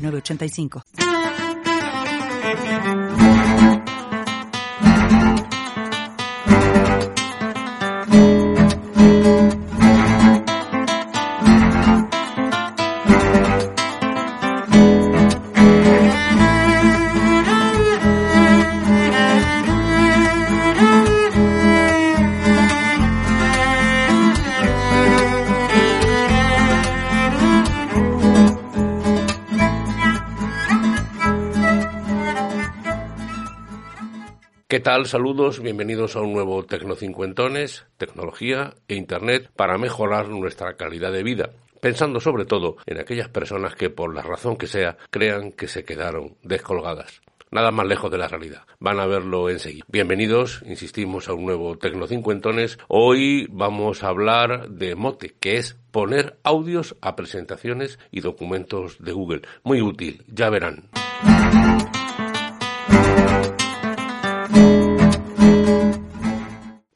906985. ¿Qué tal? Saludos, bienvenidos a un nuevo Tecnocincuentones, tecnología e Internet para mejorar nuestra calidad de vida, pensando sobre todo en aquellas personas que por la razón que sea crean que se quedaron descolgadas. Nada más lejos de la realidad. Van a verlo enseguida. Bienvenidos, insistimos, a un nuevo Tecnocincuentones. Hoy vamos a hablar de Mote, que es poner audios a presentaciones y documentos de Google. Muy útil, ya verán.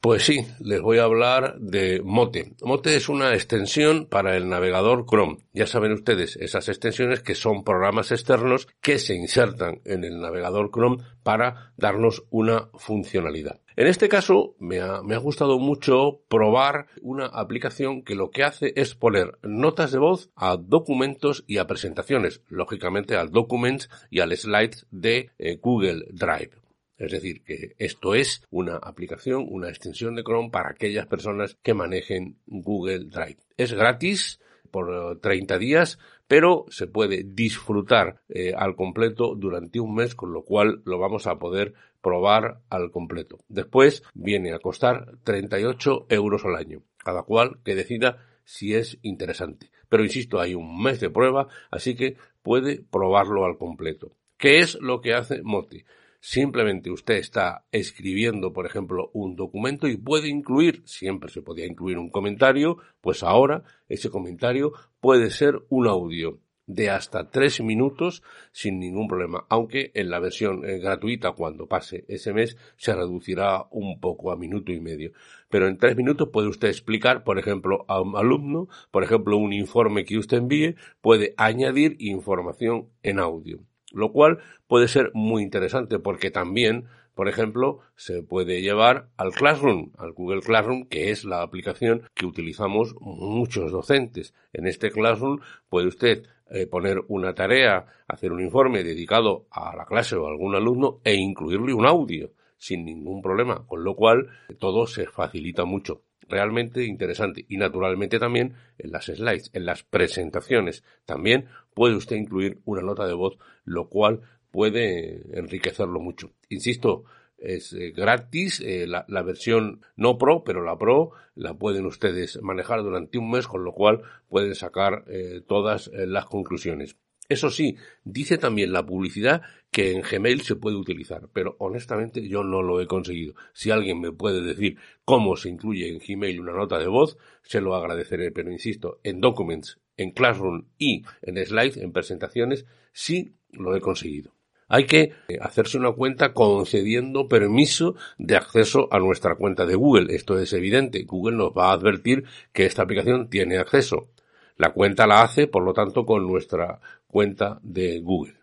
Pues sí, les voy a hablar de Mote. Mote es una extensión para el navegador Chrome. Ya saben ustedes, esas extensiones que son programas externos que se insertan en el navegador Chrome para darnos una funcionalidad. En este caso, me ha, gustado mucho probar una aplicación que lo que hace es poner notas de voz a documentos y a presentaciones, lógicamente al Documents y al Slides de eh, Google Drive. Es decir, que esto es una aplicación, una extensión de Chrome para aquellas personas que manejen Google Drive. Es gratis por 30 días, pero se puede disfrutar eh, al completo durante un mes, con lo cual lo vamos a poder probar al completo. Después viene a costar 38 euros al año, cada cual que decida si es interesante. Pero insisto, hay un mes de prueba, así que puede probarlo al completo. ¿Qué es lo que hace Moti? Simplemente usted está escribiendo, por ejemplo, un documento y puede incluir, siempre se podía incluir un comentario, pues ahora ese comentario puede ser un audio de hasta tres minutos sin ningún problema, aunque en la versión eh, gratuita cuando pase ese mes se reducirá un poco a minuto y medio. Pero en tres minutos puede usted explicar, por ejemplo, a un alumno, por ejemplo, un informe que usted envíe, puede añadir información en audio lo cual puede ser muy interesante porque también, por ejemplo, se puede llevar al Classroom, al Google Classroom, que es la aplicación que utilizamos muchos docentes. En este Classroom puede usted eh, poner una tarea, hacer un informe dedicado a la clase o a algún alumno e incluirle un audio sin ningún problema, con lo cual todo se facilita mucho realmente interesante. Y naturalmente también en las slides, en las presentaciones, también puede usted incluir una nota de voz, lo cual puede enriquecerlo mucho. Insisto, es eh, gratis eh, la, versión no pro, pero la pro la pueden ustedes manejar durante un mes, con lo cual pueden sacar eh, todas las conclusiones. Eso sí, dice también la publicidad que en Gmail se puede utilizar, pero honestamente yo no lo he conseguido. Si alguien me puede decir cómo se incluye en Gmail una nota de voz, se lo agradeceré, pero insisto, en Documents, en Classroom y en Slides, en presentaciones, sí lo he conseguido. Hay que hacerse una cuenta concediendo permiso de acceso a nuestra cuenta de Google. Esto es evidente. Google nos va a advertir que esta aplicación tiene acceso. La cuenta la hace, por lo tanto, con nuestra cuenta de Google.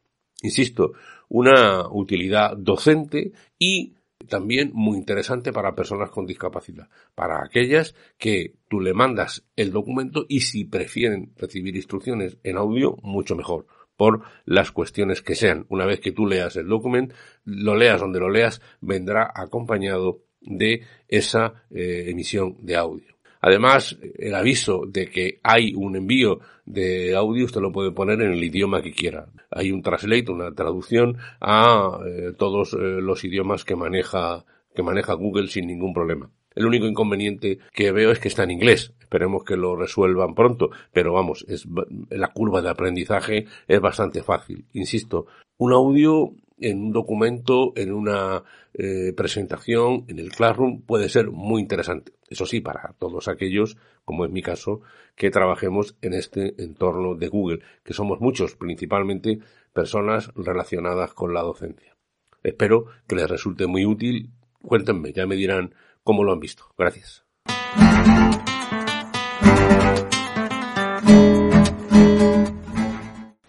Insisto, una utilidad docente y también muy interesante para personas con discapacidad, para aquellas que tú le mandas el documento y si prefieren recibir instrucciones en audio, mucho mejor, por las cuestiones que sean. Una vez que tú leas el documento, lo leas donde lo leas, vendrá acompañado de esa eh, emisión de audio. Además, el aviso de que hay un envío de audio usted lo puede poner en el idioma que quiera. Hay un translate, una traducción a eh, todos eh, los idiomas que maneja que maneja Google sin ningún problema. El único inconveniente que veo es que está en inglés. Esperemos que lo resuelvan pronto, pero vamos, es, la curva de aprendizaje es bastante fácil. Insisto, un audio en un documento, en una eh, presentación, en el Classroom, puede ser muy interesante. Eso sí, para todos aquellos, como es mi caso, que trabajemos en este entorno de Google, que somos muchos, principalmente personas relacionadas con la docencia. Espero que les resulte muy útil. Cuéntenme, ya me dirán cómo lo han visto. Gracias.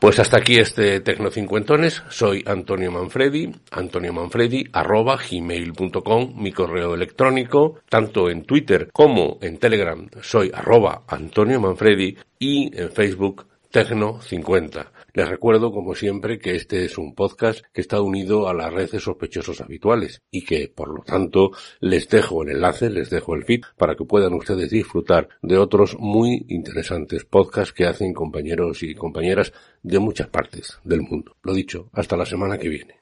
Pues hasta aquí este Tecnocincuentones. Soy Antonio Manfredi, Antonio Manfredi, arroba gmail.com, mi correo electrónico, tanto en Twitter como en Telegram soy arroba Antonio Manfredi y en Facebook Tecno50. Les recuerdo, como siempre, que este es un podcast que está unido a la red de sospechosos habituales y que, por lo tanto, les dejo el enlace, les dejo el feed para que puedan ustedes disfrutar de otros muy interesantes podcasts que hacen compañeros y compañeras de muchas partes del mundo. Lo dicho, hasta la semana que viene.